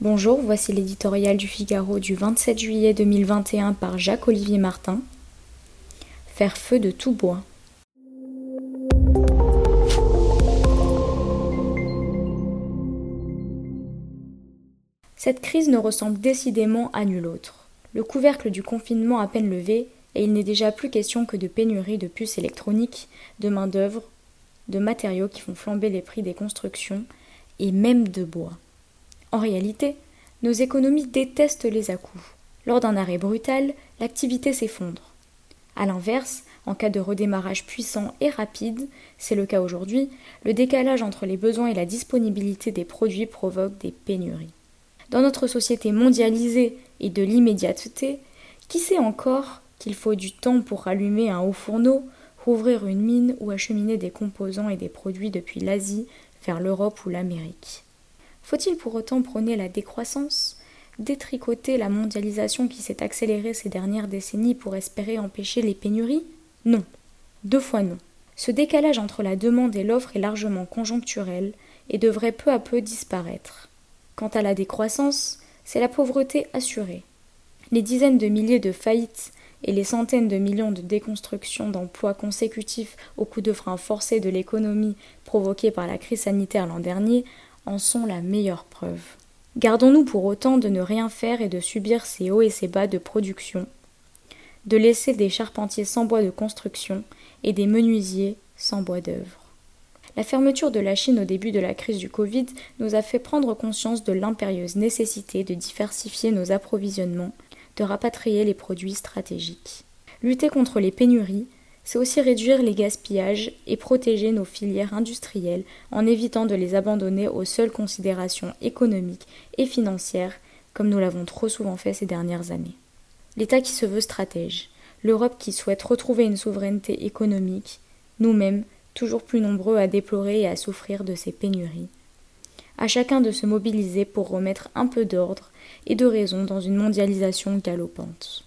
Bonjour, voici l'éditorial du Figaro du 27 juillet 2021 par Jacques-Olivier Martin. Faire feu de tout bois. Cette crise ne ressemble décidément à nulle autre. Le couvercle du confinement à peine levé, et il n'est déjà plus question que de pénurie de puces électroniques, de main-d'œuvre, de matériaux qui font flamber les prix des constructions, et même de bois. En réalité, nos économies détestent les à-coups. Lors d'un arrêt brutal, l'activité s'effondre. A l'inverse, en cas de redémarrage puissant et rapide, c'est le cas aujourd'hui, le décalage entre les besoins et la disponibilité des produits provoque des pénuries. Dans notre société mondialisée et de l'immédiateté, qui sait encore qu'il faut du temps pour rallumer un haut fourneau, rouvrir une mine ou acheminer des composants et des produits depuis l'Asie vers l'Europe ou l'Amérique? Faut-il pour autant prôner la décroissance Détricoter la mondialisation qui s'est accélérée ces dernières décennies pour espérer empêcher les pénuries? Non. Deux fois non. Ce décalage entre la demande et l'offre est largement conjoncturel et devrait peu à peu disparaître. Quant à la décroissance, c'est la pauvreté assurée. Les dizaines de milliers de faillites et les centaines de millions de déconstructions d'emplois consécutifs au coup de frein forcé de l'économie provoqué par la crise sanitaire l'an dernier en sont la meilleure preuve. Gardons-nous pour autant de ne rien faire et de subir ces hauts et ces bas de production, de laisser des charpentiers sans bois de construction et des menuisiers sans bois d'œuvre. La fermeture de la Chine au début de la crise du Covid nous a fait prendre conscience de l'impérieuse nécessité de diversifier nos approvisionnements, de rapatrier les produits stratégiques. Lutter contre les pénuries, c'est aussi réduire les gaspillages et protéger nos filières industrielles en évitant de les abandonner aux seules considérations économiques et financières comme nous l'avons trop souvent fait ces dernières années. L'État qui se veut stratège, l'Europe qui souhaite retrouver une souveraineté économique, nous-mêmes toujours plus nombreux à déplorer et à souffrir de ces pénuries. À chacun de se mobiliser pour remettre un peu d'ordre et de raison dans une mondialisation galopante.